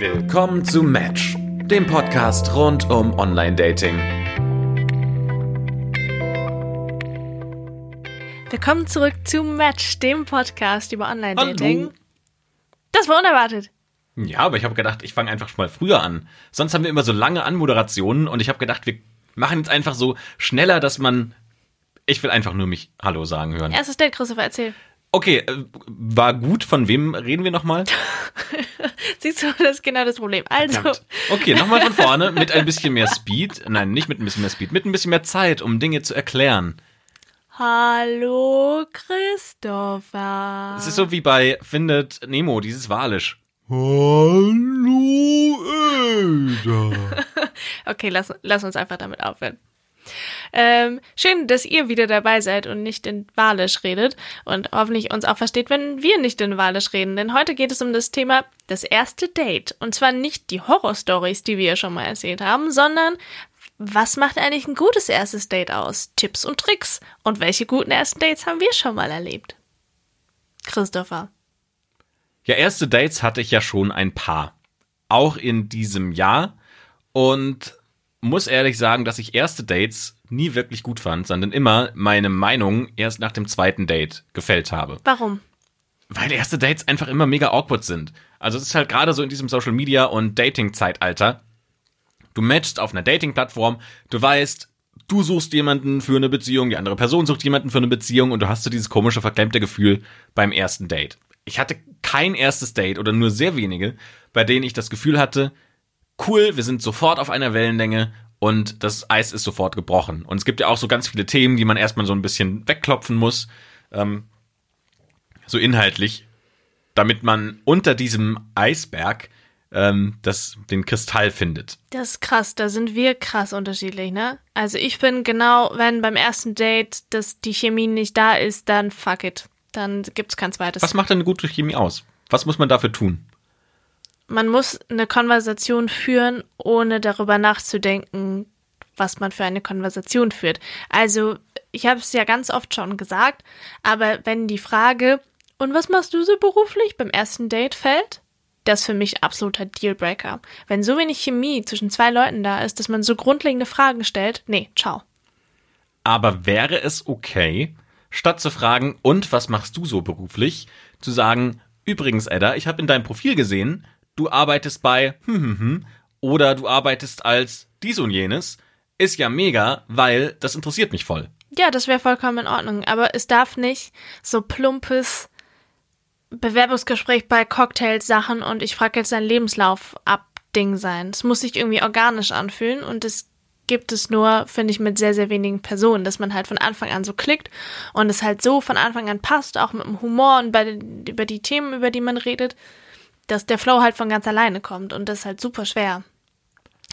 Willkommen zu Match, dem Podcast rund um Online-Dating. Willkommen zurück zu Match, dem Podcast über Online-Dating. Hallo. Das war unerwartet. Ja, aber ich habe gedacht, ich fange einfach mal früher an. Sonst haben wir immer so lange Anmoderationen und ich habe gedacht, wir machen jetzt einfach so schneller, dass man. Ich will einfach nur mich Hallo sagen hören. Erstes Date, Christopher, erzähl. Okay, äh, war gut. Von wem reden wir nochmal? Siehst du, das ist genau das Problem. Also, Verdammt. Okay, nochmal von vorne mit ein bisschen mehr Speed. Nein, nicht mit ein bisschen mehr Speed, mit ein bisschen mehr Zeit, um Dinge zu erklären. hallo Christopher. Es ist so wie bei Findet Nemo, dieses Walisch. Hallo, Ada. Okay, lass, lass uns einfach damit aufhören. Ähm, schön, dass ihr wieder dabei seid und nicht in Walisch redet und hoffentlich uns auch versteht, wenn wir nicht in Walisch reden. Denn heute geht es um das Thema das erste Date. Und zwar nicht die Horrorstories, die wir ja schon mal erzählt haben, sondern was macht eigentlich ein gutes erstes Date aus? Tipps und Tricks. Und welche guten ersten Dates haben wir schon mal erlebt? Christopher. Ja, erste Dates hatte ich ja schon ein paar. Auch in diesem Jahr. Und muss ehrlich sagen, dass ich erste Dates nie wirklich gut fand, sondern immer meine Meinung erst nach dem zweiten Date gefällt habe. Warum? Weil erste Dates einfach immer mega awkward sind. Also es ist halt gerade so in diesem Social Media und Dating-Zeitalter. Du matchst auf einer Dating-Plattform, du weißt, du suchst jemanden für eine Beziehung, die andere Person sucht jemanden für eine Beziehung und du hast so dieses komische, verklemmte Gefühl beim ersten Date. Ich hatte kein erstes Date oder nur sehr wenige, bei denen ich das Gefühl hatte, cool, wir sind sofort auf einer Wellenlänge und das Eis ist sofort gebrochen. Und es gibt ja auch so ganz viele Themen, die man erstmal so ein bisschen wegklopfen muss, ähm, so inhaltlich, damit man unter diesem Eisberg ähm, das, den Kristall findet. Das ist krass, da sind wir krass unterschiedlich, ne? Also ich bin genau, wenn beim ersten Date dass die Chemie nicht da ist, dann fuck it. Dann gibt's kein zweites. Was macht denn eine gute Chemie aus? Was muss man dafür tun? Man muss eine Konversation führen, ohne darüber nachzudenken, was man für eine Konversation führt. Also, ich habe es ja ganz oft schon gesagt, aber wenn die Frage, und was machst du so beruflich beim ersten Date fällt, das ist für mich absoluter Dealbreaker. Wenn so wenig Chemie zwischen zwei Leuten da ist, dass man so grundlegende Fragen stellt, nee, ciao. Aber wäre es okay, statt zu fragen, und was machst du so beruflich, zu sagen, übrigens, Edda, ich habe in deinem Profil gesehen, du arbeitest bei hm, hm, hm, oder du arbeitest als dies und jenes, ist ja mega, weil das interessiert mich voll. Ja, das wäre vollkommen in Ordnung, aber es darf nicht so plumpes Bewerbungsgespräch bei Cocktailsachen und ich frage jetzt deinen Lebenslauf ab Ding sein. Es muss sich irgendwie organisch anfühlen und es gibt es nur, finde ich, mit sehr, sehr wenigen Personen, dass man halt von Anfang an so klickt und es halt so von Anfang an passt, auch mit dem Humor und bei, über die Themen, über die man redet, dass der Flow halt von ganz alleine kommt und das ist halt super schwer.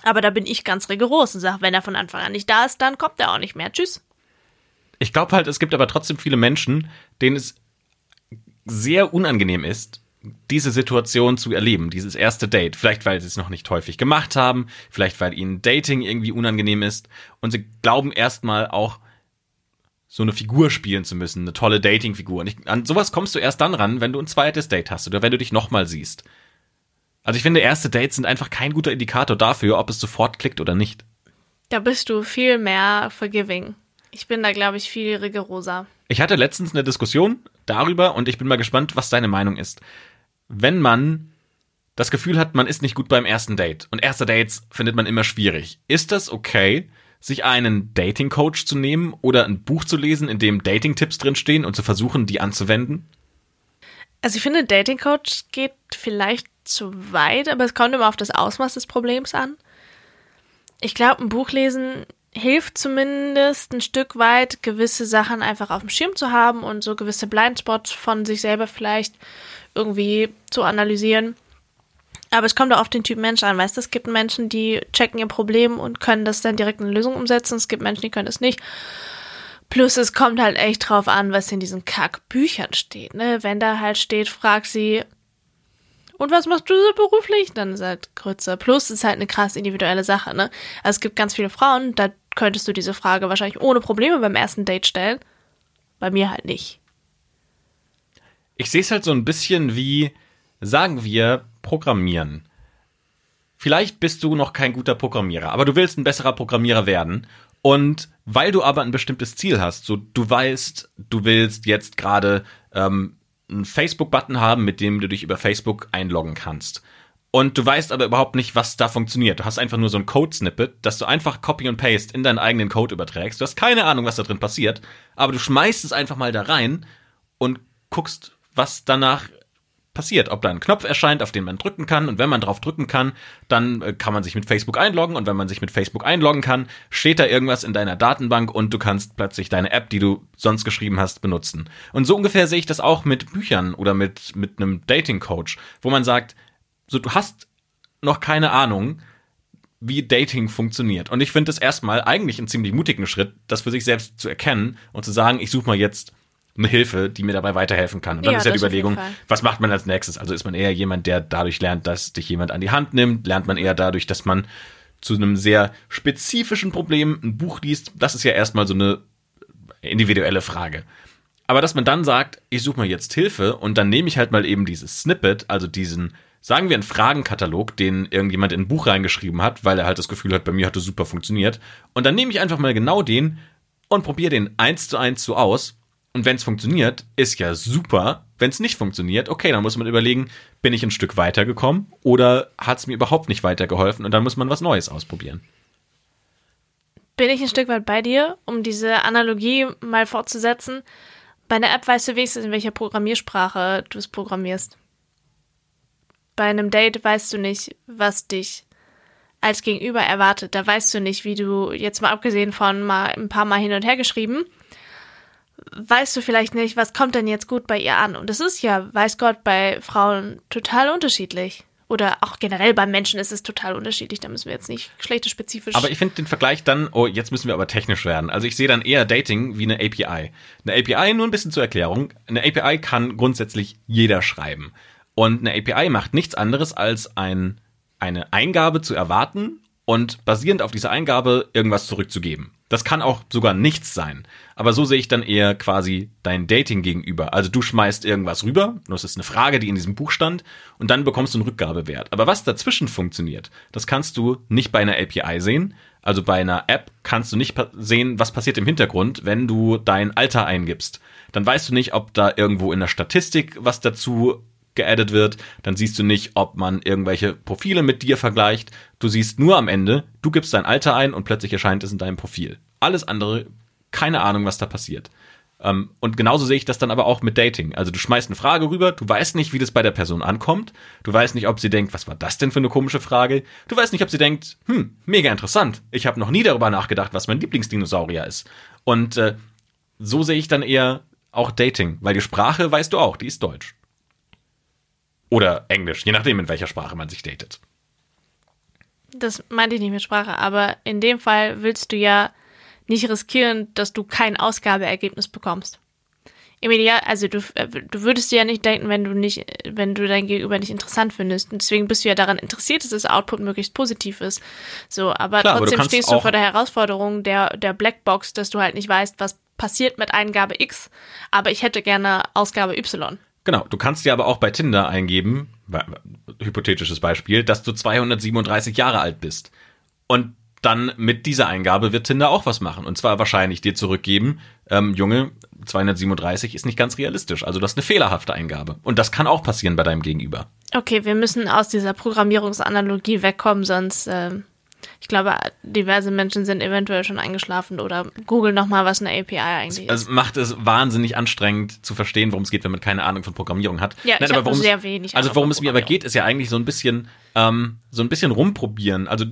Aber da bin ich ganz rigoros und sage, wenn er von Anfang an nicht da ist, dann kommt er auch nicht mehr. Tschüss. Ich glaube halt, es gibt aber trotzdem viele Menschen, denen es sehr unangenehm ist, diese Situation zu erleben, dieses erste Date. Vielleicht, weil sie es noch nicht häufig gemacht haben, vielleicht, weil ihnen Dating irgendwie unangenehm ist und sie glauben erstmal auch, so eine Figur spielen zu müssen, eine tolle Dating-Figur. An sowas kommst du erst dann ran, wenn du ein zweites Date hast oder wenn du dich nochmal siehst. Also ich finde, erste Dates sind einfach kein guter Indikator dafür, ob es sofort klickt oder nicht. Da bist du viel mehr forgiving. Ich bin da, glaube ich, viel rigoroser. Ich hatte letztens eine Diskussion darüber und ich bin mal gespannt, was deine Meinung ist. Wenn man das Gefühl hat, man ist nicht gut beim ersten Date und erste Dates findet man immer schwierig, ist das okay, sich einen Dating-Coach zu nehmen oder ein Buch zu lesen, in dem Dating-Tipps drinstehen und zu versuchen, die anzuwenden? Also ich finde, Dating Coach geht vielleicht zu weit, aber es kommt immer auf das Ausmaß des Problems an. Ich glaube, ein Buch lesen hilft zumindest ein Stück weit, gewisse Sachen einfach auf dem Schirm zu haben und so gewisse Blindspots von sich selber vielleicht irgendwie zu analysieren. Aber es kommt auch auf den Typ Mensch an, weißt du, es gibt Menschen, die checken ihr Problem und können das dann direkt in eine Lösung umsetzen. Es gibt Menschen, die können das nicht. Plus es kommt halt echt drauf an, was in diesen Kackbüchern steht. Ne? Wenn da halt steht, frag sie, und was machst du so beruflich? Dann ist halt Grütze. Plus ist halt eine krass individuelle Sache. Ne? Also es gibt ganz viele Frauen, da könntest du diese Frage wahrscheinlich ohne Probleme beim ersten Date stellen. Bei mir halt nicht. Ich sehe es halt so ein bisschen wie, sagen wir, Programmieren. vielleicht bist du noch kein guter Programmierer, aber du willst ein besserer Programmierer werden. Und weil du aber ein bestimmtes Ziel hast, so du weißt, du willst jetzt gerade ähm, einen Facebook-Button haben, mit dem du dich über Facebook einloggen kannst. Und du weißt aber überhaupt nicht, was da funktioniert. Du hast einfach nur so ein Code-Snippet, das du einfach Copy und Paste in deinen eigenen Code überträgst. Du hast keine Ahnung, was da drin passiert, aber du schmeißt es einfach mal da rein und guckst, was danach passiert, ob da ein Knopf erscheint, auf den man drücken kann und wenn man drauf drücken kann, dann äh, kann man sich mit Facebook einloggen und wenn man sich mit Facebook einloggen kann, steht da irgendwas in deiner Datenbank und du kannst plötzlich deine App, die du sonst geschrieben hast, benutzen. Und so ungefähr sehe ich das auch mit Büchern oder mit mit einem Dating Coach, wo man sagt, so du hast noch keine Ahnung, wie Dating funktioniert. Und ich finde es erstmal eigentlich einen ziemlich mutigen Schritt, das für sich selbst zu erkennen und zu sagen, ich suche mal jetzt eine Hilfe, die mir dabei weiterhelfen kann. Und dann Ja, ist ja die Überlegung, was macht man als nächstes? Also ist man eher jemand, der dadurch lernt, dass dich jemand an die Hand nimmt? Lernt man eher dadurch, dass man zu einem sehr spezifischen Problem ein Buch liest? Das ist ja erstmal so eine individuelle Frage. Aber dass man dann sagt, ich suche mir jetzt Hilfe und dann nehme ich halt mal eben dieses Snippet, also diesen, sagen wir, einen Fragenkatalog, den irgendjemand in ein Buch reingeschrieben hat, weil er halt das Gefühl hat, bei mir hat das super funktioniert. Und dann nehme ich einfach mal genau den und probiere den eins zu eins so aus. Und wenn es funktioniert, ist ja super. Wenn es nicht funktioniert, okay, dann muss man überlegen, bin ich ein Stück weitergekommen oder hat es mir überhaupt nicht weitergeholfen und dann muss man was Neues ausprobieren. Bin ich ein Stück weit bei dir, um diese Analogie mal fortzusetzen. Bei einer App weißt du wenigstens, in welcher Programmiersprache du es programmierst. Bei einem Date weißt du nicht, was dich als Gegenüber erwartet. Da weißt du nicht, wie du, jetzt mal abgesehen von mal ein paar Mal hin und her geschrieben, weißt du vielleicht nicht, was kommt denn jetzt gut bei ihr an. Und das ist ja, weiß Gott, bei Frauen total unterschiedlich. Oder auch generell bei Menschen ist es total unterschiedlich. Da müssen wir jetzt nicht geschlechterspezifisch. Aber ich finde den Vergleich dann, oh, jetzt müssen wir aber technisch werden. Also ich sehe dann eher Dating wie eine API. Eine API, nur ein bisschen zur Erklärung, eine API kann grundsätzlich jeder schreiben. Und eine API macht nichts anderes als ein, eine Eingabe zu erwarten und basierend auf dieser Eingabe irgendwas zurückzugeben. Das kann auch sogar nichts sein. Aber so sehe ich dann eher quasi dein Dating gegenüber. Also du schmeißt irgendwas rüber, das ist eine Frage, die in diesem Buch stand, und dann bekommst du einen Rückgabewert. Aber was dazwischen funktioniert, das kannst du nicht bei einer API sehen. Also bei einer App kannst du nicht sehen, was passiert im Hintergrund, wenn du dein Alter eingibst. Dann weißt du nicht, ob da irgendwo in der Statistik was dazu geaddet wird, dann siehst du nicht, ob man irgendwelche Profile mit dir vergleicht. Du siehst nur am Ende, du gibst dein Alter ein und plötzlich erscheint es in deinem Profil. Alles andere, keine Ahnung, was da passiert. Ähm, und genauso sehe ich das dann aber auch mit Dating. Also du schmeißt eine Frage rüber, du weißt nicht, wie das bei der Person ankommt. Du weißt nicht, ob sie denkt, was war das denn für eine komische Frage. Du weißt nicht, ob sie denkt, hm, mega interessant. Ich habe noch nie darüber nachgedacht, was mein Lieblingsdinosaurier ist. Und äh, so sehe ich dann eher auch Dating, weil die Sprache weißt du auch, die ist Deutsch. Oder Englisch, je nachdem, in welcher Sprache man sich datet. Das meinte ich nicht mit Sprache, aber in dem Fall willst du ja nicht riskieren, dass du kein Ausgabeergebnis bekommst. Im Ideal, also du, äh, du würdest dir ja nicht denken, wenn du nicht, wenn du dein Gegenüber nicht interessant findest. Und deswegen bist du ja daran interessiert, dass das Output möglichst positiv ist. So, aber Klar, aber du trotzdem stehst du vor der Herausforderung der, der Blackbox, dass du halt nicht weißt, was passiert mit Eingabe X, aber ich hätte gerne Ausgabe Y. Genau, du kannst dir aber auch bei Tinder eingeben, hypothetisches Beispiel, dass du 237 Jahre alt bist. Und dann mit dieser Eingabe wird Tinder auch was machen. Und zwar wahrscheinlich dir zurückgeben, ähm, Junge, 237 ist nicht ganz realistisch. Also das ist eine fehlerhafte Eingabe. Und das kann auch passieren bei deinem Gegenüber. Okay, wir müssen aus dieser Programmierungsanalogie wegkommen, sonst, ähm, ich glaube, diverse Menschen sind eventuell schon eingeschlafen oder google nochmal, was eine API eigentlich ist. Es macht es wahnsinnig anstrengend zu verstehen, worum es geht, wenn man keine Ahnung von Programmierung hat. Ja, ich hab nur worum sehr wenig Also worum es mir aber geht, ist ja eigentlich so ein bisschen, ähm, so ein bisschen rumprobieren. Also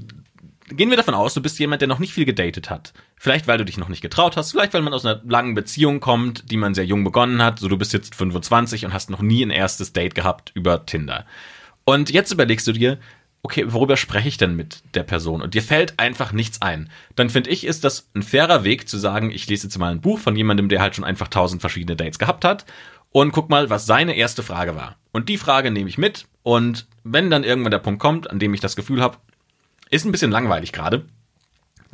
gehen wir davon aus, du bist jemand, der noch nicht viel gedatet hat. Vielleicht, weil du dich noch nicht getraut hast, vielleicht, weil man aus einer langen Beziehung kommt, die man sehr jung begonnen hat. So, du bist jetzt 25 und hast noch nie ein erstes Date gehabt über Tinder. Und jetzt überlegst du dir, okay, worüber spreche ich denn mit der Person? Und dir fällt einfach nichts ein. Dann finde ich, ist das ein fairer Weg zu sagen, ich lese jetzt mal ein Buch von jemandem, der halt schon einfach tausend verschiedene Dates gehabt hat und guck mal, was seine erste Frage war. Und die Frage nehme ich mit und wenn dann irgendwann der Punkt kommt, an dem ich das Gefühl habe, ist ein bisschen langweilig gerade,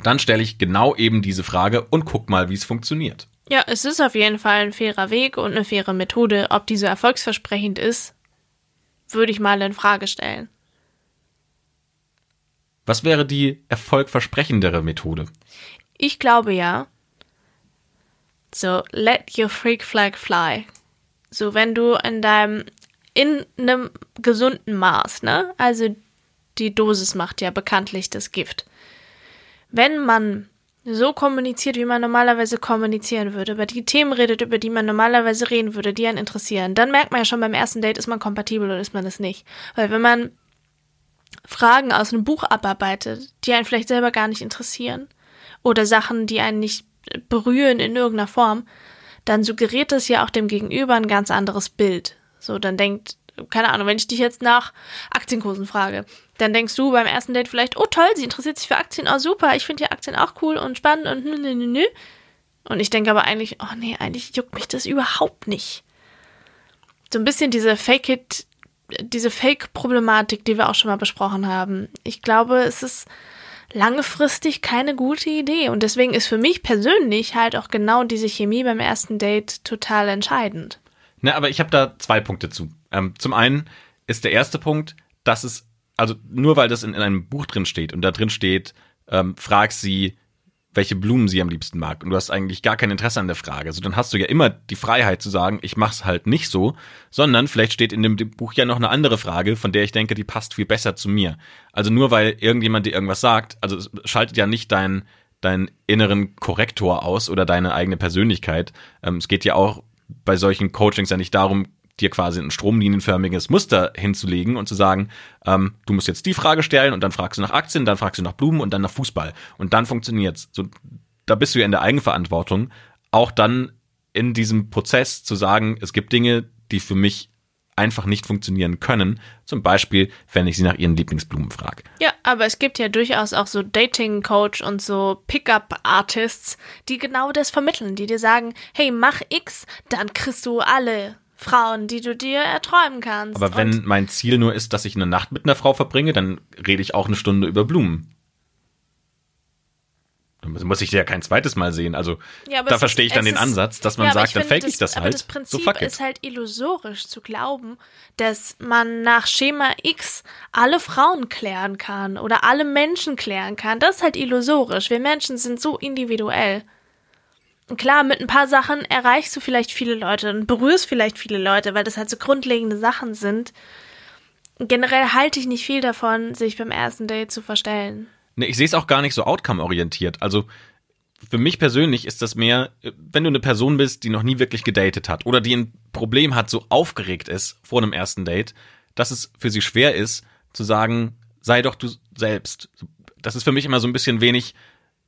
dann stelle ich genau eben diese Frage und guck mal, wie es funktioniert. Ja, es ist auf jeden Fall ein fairer Weg und eine faire Methode. Ob die so erfolgsversprechend ist, würde ich mal in Frage stellen. Was wäre die erfolgversprechendere Methode? Ich glaube ja. So, let your freak flag fly. So, wenn du in deinem, in einem gesunden Maß, ne? Also, die Dosis macht ja bekanntlich das Gift. Wenn man so kommuniziert, wie man normalerweise kommunizieren würde, über die Themen redet, über die man normalerweise reden würde, die einen interessieren, dann merkt man ja schon beim ersten Date, ist man kompatibel oder ist man es nicht. Weil wenn man Fragen aus einem Buch abarbeitet, die einen vielleicht selber gar nicht interessieren, oder Sachen, die einen nicht berühren in irgendeiner Form, dann suggeriert das ja auch dem Gegenüber ein ganz anderes Bild. So, dann denkt, keine Ahnung, wenn ich dich jetzt nach Aktienkursen frage, dann denkst du beim ersten Date vielleicht, oh toll, sie interessiert sich für Aktien, oh super, ich finde ja Aktien auch cool und spannend und nö, nö, nö, nö. Und ich denke aber eigentlich, oh nee, eigentlich juckt mich das überhaupt nicht. So ein bisschen diese Fake-It, diese Fake-Problematik, die wir auch schon mal besprochen haben. Ich glaube, es ist langfristig keine gute Idee. Und deswegen ist für mich persönlich halt auch genau diese Chemie beim ersten Date total entscheidend. Na, aber ich habe da zwei Punkte zu. Ähm, zum einen ist der erste Punkt, dass es, also nur weil das in, in einem Buch drin steht und da drin steht, ähm, frag sie, welche Blumen sie am liebsten mag und du hast eigentlich gar kein Interesse an der Frage. So, dann hast du ja immer die Freiheit zu sagen, ich mach's halt nicht so, sondern vielleicht steht in dem Buch ja noch eine andere Frage, von der ich denke, die passt viel besser zu mir. Also nur weil irgendjemand dir irgendwas sagt, also es schaltet ja nicht dein deinen inneren Korrektor aus oder deine eigene Persönlichkeit. Ähm, es geht ja auch bei solchen Coachings ja nicht darum, dir quasi ein stromlinienförmiges Muster hinzulegen und zu sagen, ähm, du musst jetzt die Frage stellen und dann fragst du nach Aktien, dann fragst du nach Blumen und dann nach Fußball. Und dann funktioniert's. So, da bist du ja in der Eigenverantwortung, auch dann in diesem Prozess zu sagen, es gibt Dinge, die für mich einfach nicht funktionieren können. Zum Beispiel, wenn ich sie nach ihren Lieblingsblumen frage. Ja, aber es gibt ja durchaus auch so Dating-Coach und so Pickup-Artists, die genau das vermitteln, die dir sagen, hey, mach X, dann kriegst du alle Frauen, die du dir erträumen kannst. Aber wenn mein Ziel nur ist, dass ich eine Nacht mit einer Frau verbringe, dann rede ich auch eine Stunde über Blumen. Dann muss ich die ja kein zweites Mal sehen. Also Ja, da verstehe ich dann den ist- Ansatz, dass man Ja, sagt, dann fake ich das Aber halt. das Prinzip so ist halt illusorisch zu glauben, dass man nach Schema X alle Frauen klären kann oder alle Menschen klären kann. Das ist halt illusorisch. Wir Menschen sind so individuell. Klar, mit ein paar Sachen erreichst du vielleicht viele Leute und berührst vielleicht viele Leute, weil das halt so grundlegende Sachen sind. Generell halte ich nicht viel davon, sich beim ersten Date zu verstellen. Nee, ich sehe es auch gar nicht so outcome-orientiert. Also für mich persönlich ist das mehr, wenn du eine Person bist, die noch nie wirklich gedatet hat oder die ein Problem hat, so aufgeregt ist vor einem ersten Date, dass es für sie schwer ist, zu sagen, sei doch du selbst. Das ist für mich immer so ein bisschen wenig,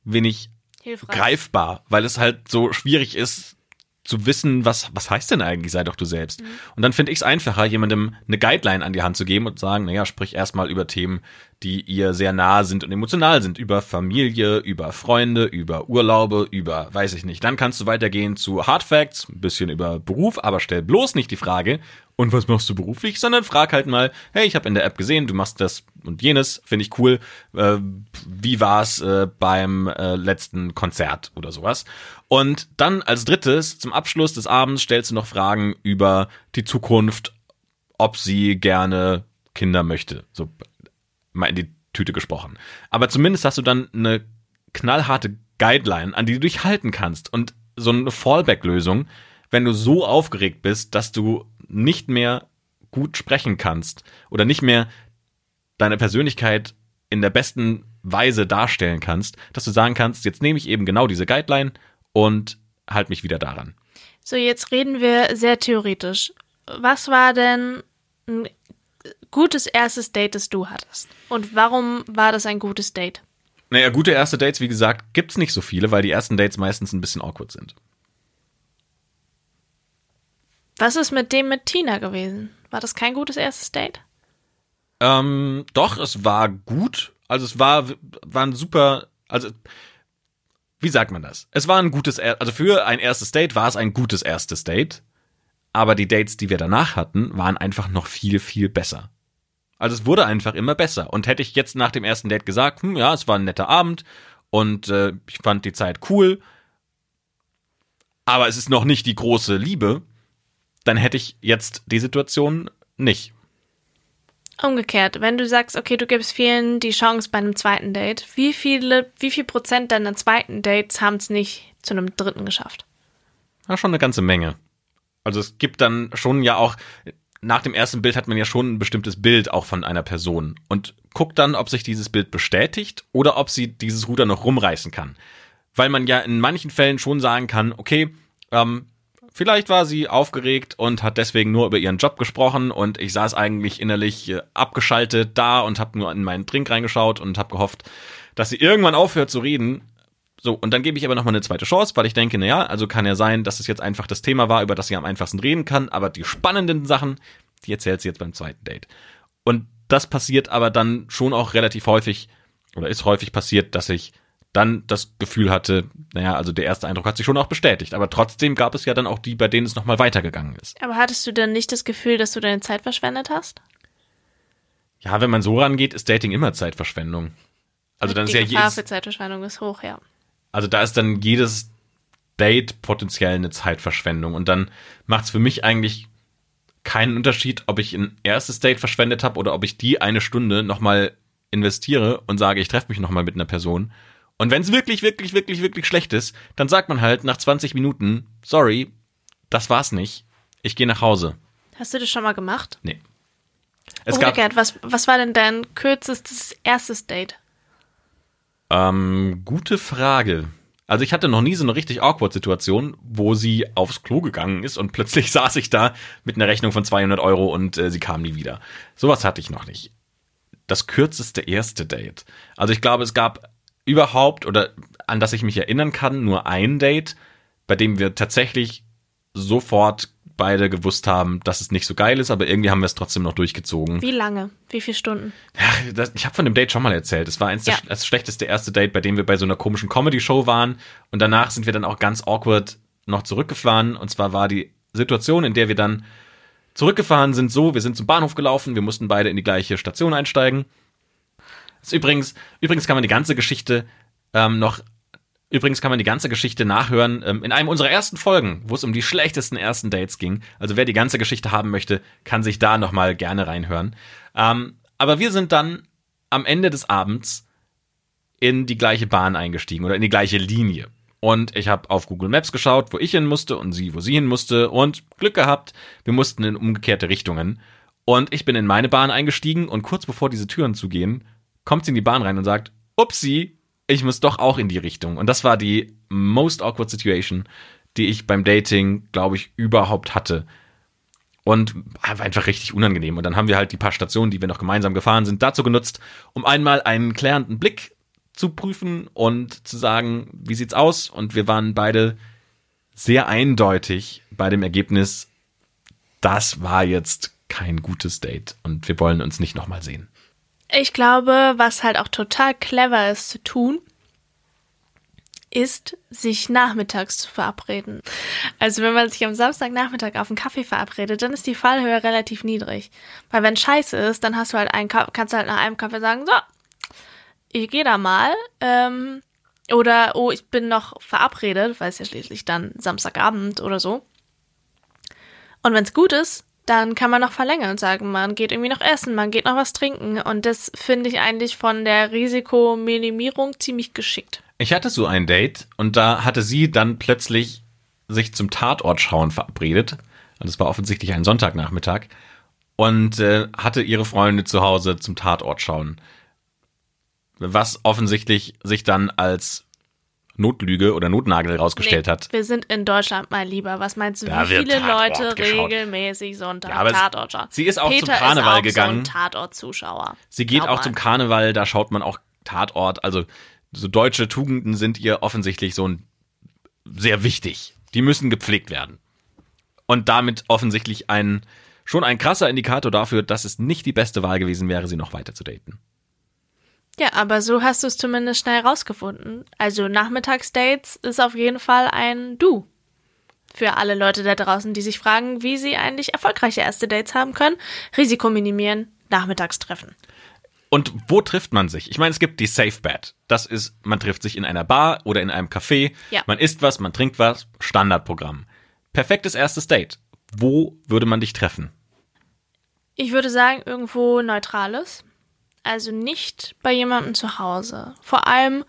wenig Hilfreich. greifbar, weil es halt so schwierig ist zu wissen, was, was heißt denn eigentlich, sei doch du selbst. Mhm. Und dann finde ich es einfacher, jemandem eine Guideline an die Hand zu geben und zu sagen, naja, sprich erstmal über Themen, die ihr sehr nahe sind und emotional sind, über Familie, über Freunde, über Urlaube, über, weiß ich nicht. Dann kannst du weitergehen zu Hard Facts, ein bisschen über Beruf, aber stell bloß nicht die Frage, und was machst du beruflich, sondern frag halt mal, hey, ich habe in der App gesehen, du machst das und jenes, finde ich cool. Äh, wie war's äh, beim äh, letzten Konzert oder sowas? Und dann als drittes, zum Abschluss des Abends, stellst du noch Fragen über die Zukunft, ob sie gerne Kinder möchte. So mal in die Tüte gesprochen. Aber zumindest hast du dann eine knallharte Guideline, an die du dich halten kannst. Und so eine Fallback-Lösung, wenn du so aufgeregt bist, dass du nicht mehr gut sprechen kannst oder nicht mehr deine Persönlichkeit in der besten Weise darstellen kannst, dass du sagen kannst, jetzt nehme ich eben genau diese Guideline und halt mich wieder daran. So, jetzt reden wir sehr theoretisch. Was war denn ein gutes erstes Date, das du hattest? Und warum war das ein gutes Date? Naja, gute erste Dates, wie gesagt, gibt's nicht so viele, weil die ersten Dates meistens ein bisschen awkward sind. Was ist mit dem mit Tina gewesen? War das kein gutes erstes Date? Ähm, doch, es war gut. Also es war, war ein super, also wie sagt man das? Es war ein gutes, also für ein erstes Date war es ein gutes erstes Date, aber die Dates, die wir danach hatten, waren einfach noch viel, viel besser. Also es wurde einfach immer besser. Und hätte ich jetzt nach dem ersten Date gesagt, hm, ja, es war ein netter Abend und äh, ich fand die Zeit cool, aber es ist noch nicht die große Liebe, dann hätte ich jetzt die Situation nicht. Umgekehrt, wenn du sagst, okay, du gibst vielen die Chance bei einem zweiten Date, wie viele, wie viel Prozent deiner zweiten Dates haben es nicht zu einem dritten geschafft? Ja, schon eine ganze Menge. Also es gibt dann schon ja auch, nach dem ersten Bild hat man ja schon ein bestimmtes Bild auch von einer Person und guckt dann, ob sich dieses Bild bestätigt oder ob sie dieses Ruder noch rumreißen kann. Weil man ja in manchen Fällen schon sagen kann, okay, ähm, vielleicht war sie aufgeregt und hat deswegen nur über ihren Job gesprochen und ich saß eigentlich innerlich äh, abgeschaltet da und habe nur in meinen Drink reingeschaut und habe gehofft, dass sie irgendwann aufhört zu reden. So, und dann gebe ich aber nochmal eine zweite Chance, weil ich denke, naja, also kann ja sein, dass es jetzt einfach das Thema war, über das sie am einfachsten reden kann, aber die spannenden Sachen, die erzählt sie jetzt beim zweiten Date. Und das passiert aber dann schon auch relativ häufig, oder ist häufig passiert, dass ich dann das Gefühl hatte, naja, also der erste Eindruck hat sich schon auch bestätigt. Aber trotzdem gab es ja dann auch die, bei denen es nochmal weitergegangen ist. Aber hattest du dann nicht das Gefühl, dass du deine Zeit verschwendet hast? Ja, wenn man so rangeht, ist Dating immer Zeitverschwendung. Also dann die ist ja Gefahr jedes, für Zeitverschwendung ist hoch, ja. also da ist dann jedes Date potenziell eine Zeitverschwendung. Und dann macht es für mich eigentlich keinen Unterschied, ob ich ein erstes Date verschwendet habe oder ob ich die eine Stunde nochmal investiere und sage, ich treffe mich nochmal mit einer Person. Und wenn es wirklich, wirklich, wirklich, wirklich schlecht ist, dann sagt man halt nach 20 Minuten, sorry, das war's nicht. Ich gehe nach Hause. Hast du das schon mal gemacht? Nee. Es gab Umgekehrt, was, was war denn dein kürzestes erstes Date? ähm, gute Frage. Also ich hatte noch nie so eine richtig awkward Situation, wo sie aufs Klo gegangen ist und plötzlich saß ich da mit einer Rechnung von 200 Euro und äh, sie kam nie wieder. Sowas hatte ich noch nicht. Das kürzeste erste Date. Also ich glaube, es gab überhaupt oder an das ich mich erinnern kann, nur ein Date, bei dem wir tatsächlich sofort beide gewusst haben, dass es nicht so geil ist, aber irgendwie haben wir es trotzdem noch durchgezogen. Wie lange? Wie viele Stunden? Ja, das, ich habe von dem Date schon mal erzählt. Es war eins Ja. der, das schlechteste erste Date, bei dem wir bei so einer komischen Comedy-Show waren. Und danach sind wir dann auch ganz awkward noch zurückgefahren. Und zwar war die Situation, in der wir dann zurückgefahren sind, so, wir sind zum Bahnhof gelaufen, wir mussten beide in die gleiche Station einsteigen. Ist übrigens, übrigens kann man die ganze Geschichte ähm, noch, übrigens kann man die ganze Geschichte nachhören ähm, in einem unserer ersten Folgen, wo es um die schlechtesten ersten Dates ging. Also wer die ganze Geschichte haben möchte, kann sich da nochmal gerne reinhören. Ähm, aber wir sind dann am Ende des Abends in die gleiche Bahn eingestiegen oder in die gleiche Linie. Und ich habe auf Google Maps geschaut, wo ich hin musste und sie, wo sie hin musste. Und Glück gehabt, wir mussten in umgekehrte Richtungen. Und ich bin in meine Bahn eingestiegen und kurz bevor diese Türen zugehen, kommt sie in die Bahn rein und sagt, upsi, ich muss doch auch in die Richtung. Und das war die most awkward situation, die ich beim Dating, glaube ich, überhaupt hatte. Und war einfach richtig unangenehm. Und dann haben wir halt die paar Stationen, die wir noch gemeinsam gefahren sind, dazu genutzt, um einmal einen klärenden Blick zu prüfen und zu sagen, wie sieht's aus? Und wir waren beide sehr eindeutig bei dem Ergebnis, das war jetzt kein gutes Date und wir wollen uns nicht nochmal sehen. Ich glaube, was halt auch total clever ist zu tun, ist, sich nachmittags zu verabreden. Also wenn man sich am Samstagnachmittag auf einen Kaffee verabredet, dann ist die Fallhöhe relativ niedrig. Weil wenn scheiße ist, dann hast du halt einen Ka kannst du halt nach einem Kaffee sagen, so, ich gehe da mal. Ähm, oder, oh, ich bin noch verabredet, weil es ja schließlich dann Samstagabend oder so. Und wenn es gut ist, dann kann man noch verlängern und sagen, man geht irgendwie noch essen, man geht noch was trinken. Und das finde ich eigentlich von der Risikominimierung ziemlich geschickt. Ich hatte so ein Date und da hatte sie dann plötzlich sich zum Tatort schauen verabredet. Und es war offensichtlich ein Sonntagnachmittag. Und äh, hatte ihre Freunde zu Hause zum Tatort schauen. Was offensichtlich sich dann als Notlüge oder Notnagel rausgestellt Nee, hat. Wir sind in Deutschland mal lieber. Was meinst du, Da wie viele Tatort Leute geschaut. regelmäßig Sonntag Ja, Tatort schauen? sie ist auch zum Peter Karneval ist auch gegangen. So ein Tatort-Zuschauer. Sie geht Glaub auch mal. zum Karneval, da schaut man auch Tatort. Also so deutsche Tugenden sind ihr offensichtlich so ein sehr wichtig. Die müssen gepflegt werden. Und damit offensichtlich ein schon ein krasser Indikator dafür, dass es nicht die beste Wahl gewesen wäre, sie noch weiter zu daten. Ja, aber so hast du es zumindest schnell rausgefunden. Also Nachmittagsdates ist auf jeden Fall ein Du. Für alle Leute da draußen, die sich fragen, wie sie eigentlich erfolgreiche erste Dates haben können. Risiko minimieren, Nachmittagstreffen. Und wo trifft man sich? Ich meine, es gibt die Safe Bet. Das ist, man trifft sich in einer Bar oder in einem Café. Ja. Man isst was, man trinkt was. Standardprogramm. Perfektes erstes Date. Wo würde man dich treffen? Ich würde sagen, irgendwo Neutrales. Also nicht bei jemandem zu Hause. Vor allem,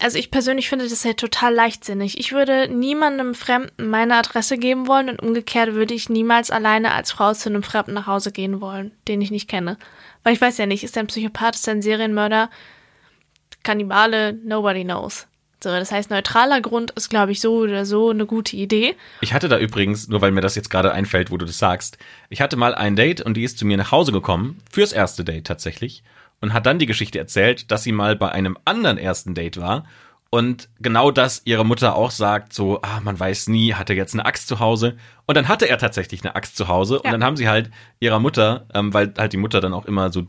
also ich persönlich finde das ja total leichtsinnig. Ich würde niemandem Fremden meine Adresse geben wollen und umgekehrt würde ich niemals alleine als Frau zu einem Fremden nach Hause gehen wollen, den ich nicht kenne. Weil ich weiß ja nicht, ist er ein Psychopath, ist er ein Serienmörder, Kannibale, nobody knows. So, das heißt, neutraler Grund ist, glaube ich, so oder so eine gute Idee. Ich hatte da übrigens, nur weil mir das jetzt gerade einfällt, wo du das sagst, ich hatte mal ein Date und die ist zu mir nach Hause gekommen, fürs erste Date tatsächlich, und hat dann die Geschichte erzählt, dass sie mal bei einem anderen ersten Date war und genau das ihre Mutter auch sagt, so, ah, man weiß nie, hat er jetzt eine Axt zu Hause? Und dann hatte er tatsächlich eine Axt zu Hause und Ja. dann haben sie halt ihrer Mutter, ähm, weil halt die Mutter dann auch immer so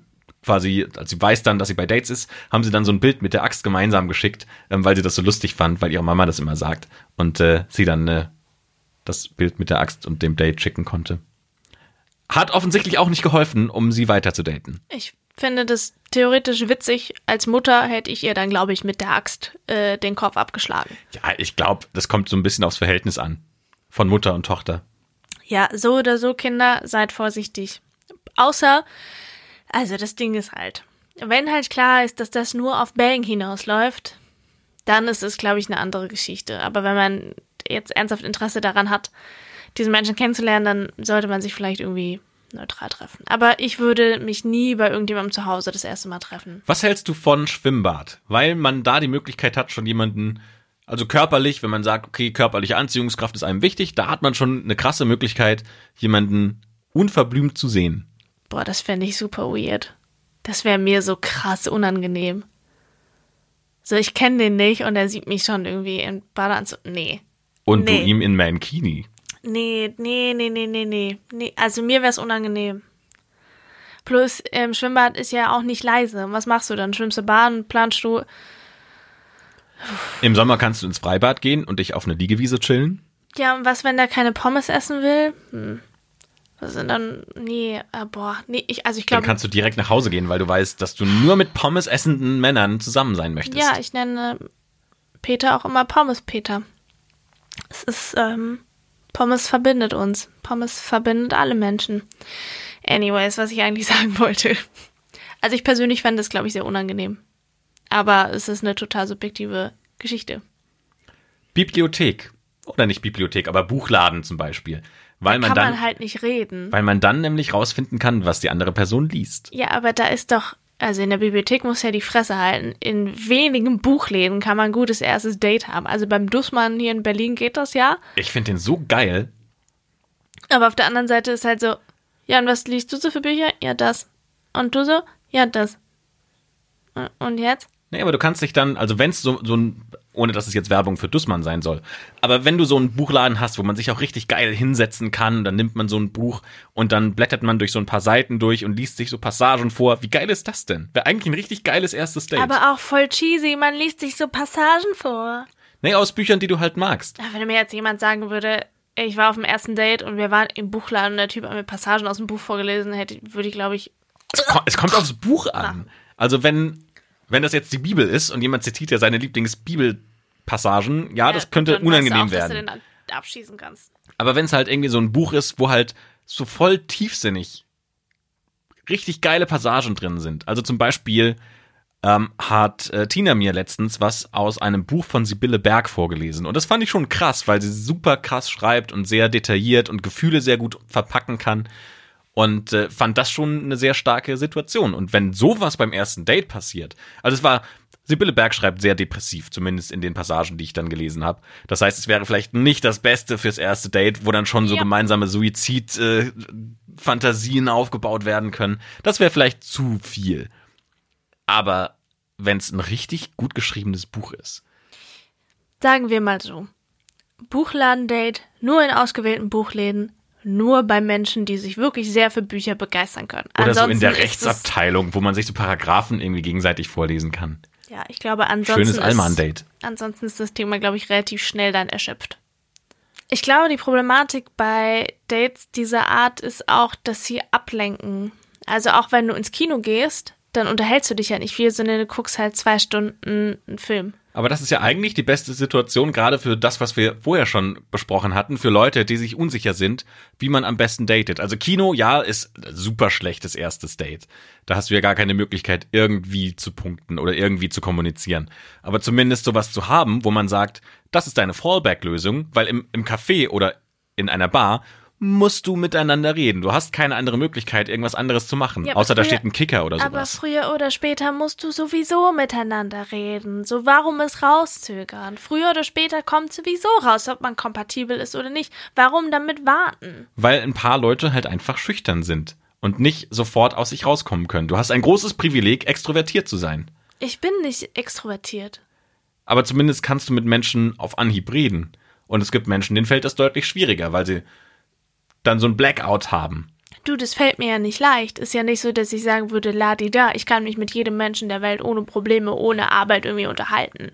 quasi, als sie weiß dann, dass sie bei Dates ist, haben sie dann so ein Bild mit der Axt gemeinsam geschickt, ähm, weil sie das so lustig fand, weil ihre Mama das immer sagt und äh, sie dann äh, das Bild mit der Axt und dem Date schicken konnte. Hat offensichtlich auch nicht geholfen, um sie weiter zu daten. Ich finde das theoretisch witzig. Als Mutter hätte ich ihr dann, glaube ich, mit der Axt äh, den Kopf abgeschlagen. Ja, ich glaube, das kommt so ein bisschen aufs Verhältnis an. Von Mutter und Tochter. Ja, so oder so, Kinder, seid vorsichtig. Außer, also das Ding ist halt, wenn halt klar ist, dass das nur auf Bang hinausläuft, dann ist es, glaube ich, eine andere Geschichte. Aber wenn man jetzt ernsthaft Interesse daran hat, diesen Menschen kennenzulernen, dann sollte man sich vielleicht irgendwie neutral treffen. Aber ich würde mich nie bei irgendjemandem zu Hause das erste Mal treffen. Was hältst du von Schwimmbad? Weil man da die Möglichkeit hat, schon jemanden, also körperlich, wenn man sagt, okay, körperliche Anziehungskraft ist einem wichtig, da hat man schon eine krasse Möglichkeit, jemanden unverblümt zu sehen. Boah, das fände ich super weird. Das wäre mir so krass unangenehm. So, ich kenne den nicht und er sieht mich schon irgendwie in Badeanzug. Nee. Und Nee. du ihm in Mankini. Nee, nee, nee, nee, nee, nee. nee. Also mir wäre es unangenehm. Plus, im Schwimmbad ist ja auch nicht leise. Was machst du dann? Schwimmst du Bahn, planst du? Im Sommer kannst du ins Freibad gehen und dich auf eine Liegewiese chillen. Ja, und was, wenn der keine Pommes essen will? Hm. Was sind dann? Nee, äh, boah, nee, ich, also ich Dann glaube. kannst du direkt nach Hause gehen, weil du weißt, dass du nur mit Pommes essenden Männern zusammen sein möchtest. Ja, ich nenne Peter auch immer Pommes Peter. Es ist, ähm, Pommes verbindet uns. Pommes verbindet alle Menschen. Anyways, was ich eigentlich sagen wollte. Also ich persönlich fände das, glaube ich, sehr unangenehm. Aber es ist eine total subjektive Geschichte. Bibliothek. Oder nicht Bibliothek, aber Buchladen zum Beispiel. Weil man Kann dann, man halt nicht reden. weil man dann nämlich rausfinden kann, was die andere Person liest. Ja, aber da ist doch, also in der Bibliothek muss ja die Fresse halten. In wenigen Buchläden kann man ein gutes erstes Date haben. Also beim Dussmann hier in Berlin geht das ja. Ich finde den so geil. Aber auf der anderen Seite ist halt so, ja, und was liest du so für Bücher? Ja, das. Und du so? Ja, das. Und jetzt? Nee, aber du kannst dich dann, also wenn es so, so ein, ohne dass es jetzt Werbung für Dussmann sein soll, aber wenn du so einen Buchladen hast, wo man sich auch richtig geil hinsetzen kann, dann nimmt man so ein Buch und dann blättert man durch so ein paar Seiten durch und liest sich so Passagen vor. Wie geil ist das denn? Wäre eigentlich ein richtig geiles erstes Date. Aber auch voll cheesy, man liest sich so Passagen vor. nee, aus Büchern, die du halt magst. Ja, Wenn mir jetzt jemand sagen würde, ich war auf dem ersten Date und wir waren im Buchladen und der Typ hat mir Passagen aus dem Buch vorgelesen, hätte, würde ich, glaube ich, Es, ko es kommt aufs Buch an. Also wenn, wenn das jetzt die Bibel ist und jemand zitiert ja seine Lieblingsbibelpassagen, ja, das könnte unangenehm auch, Dass werden. du den abschießen kannst. Aber wenn es halt irgendwie so ein Buch ist, wo halt so voll tiefsinnig richtig geile Passagen drin sind. Also zum Beispiel ähm, hat äh, Tina mir letztens was aus einem Buch von Sibylle Berg vorgelesen. Und das fand ich schon krass, weil sie super krass schreibt und sehr detailliert und Gefühle sehr gut verpacken kann. Und äh, fand das schon eine sehr starke Situation. Und wenn sowas beim ersten Date passiert, also es war, Sibylle Berg schreibt sehr depressiv, zumindest in den Passagen, die ich dann gelesen habe. Das heißt, es wäre vielleicht nicht das Beste fürs erste Date, wo dann schon so Ja. gemeinsame Suizid-Fantasien aufgebaut werden können. Das wäre vielleicht zu viel. Aber wenn es ein richtig gut geschriebenes Buch ist, Sagen wir mal so. Buchladendate nur in ausgewählten Buchläden, nur bei Menschen, die sich wirklich sehr für Bücher begeistern können. oder so in Ansonsten der Rechtsabteilung, wo man sich so Paragraphen irgendwie gegenseitig vorlesen kann. Ja, ich glaube, ansonsten Schönes ist, Allmann-Date. ansonsten ist das Thema, glaube ich, relativ schnell dann erschöpft. Ich glaube, die Problematik bei Dates dieser Art ist auch, dass sie ablenken. Also auch wenn du ins Kino gehst, dann unterhältst du dich ja nicht viel, sondern du guckst halt zwei Stunden einen Film. Aber das ist ja eigentlich die beste Situation, gerade für das, was wir vorher schon besprochen hatten, für Leute, die sich unsicher sind, wie man am besten datet. Also Kino, ja, ist super schlechtes erstes Date. Da hast du ja gar keine Möglichkeit, irgendwie zu punkten oder irgendwie zu kommunizieren. Aber zumindest sowas zu haben, wo man sagt, das ist deine Fallback-Lösung, weil im, im Café oder in einer Bar musst du miteinander reden. Du hast keine andere Möglichkeit, irgendwas anderes zu machen. Ja, aber außer da früher- steht ein Kicker oder Aber sowas. früher oder später musst du sowieso miteinander reden. So warum es rauszögern? Früher oder später kommt sowieso raus, ob man kompatibel ist oder nicht. Warum damit warten? Weil ein paar Leute halt einfach schüchtern sind und nicht sofort aus sich rauskommen können. Du hast ein großes Privileg, extrovertiert zu sein. Ich bin nicht extrovertiert. Aber zumindest kannst du mit Menschen auf Anhieb reden. Und es gibt Menschen, denen fällt das deutlich schwieriger, weil sie dann so ein Blackout haben. Du, das fällt mir ja nicht leicht. Ist ja nicht so, dass ich sagen würde, la di da, ich kann mich mit jedem Menschen der Welt ohne Probleme, ohne Arbeit irgendwie unterhalten.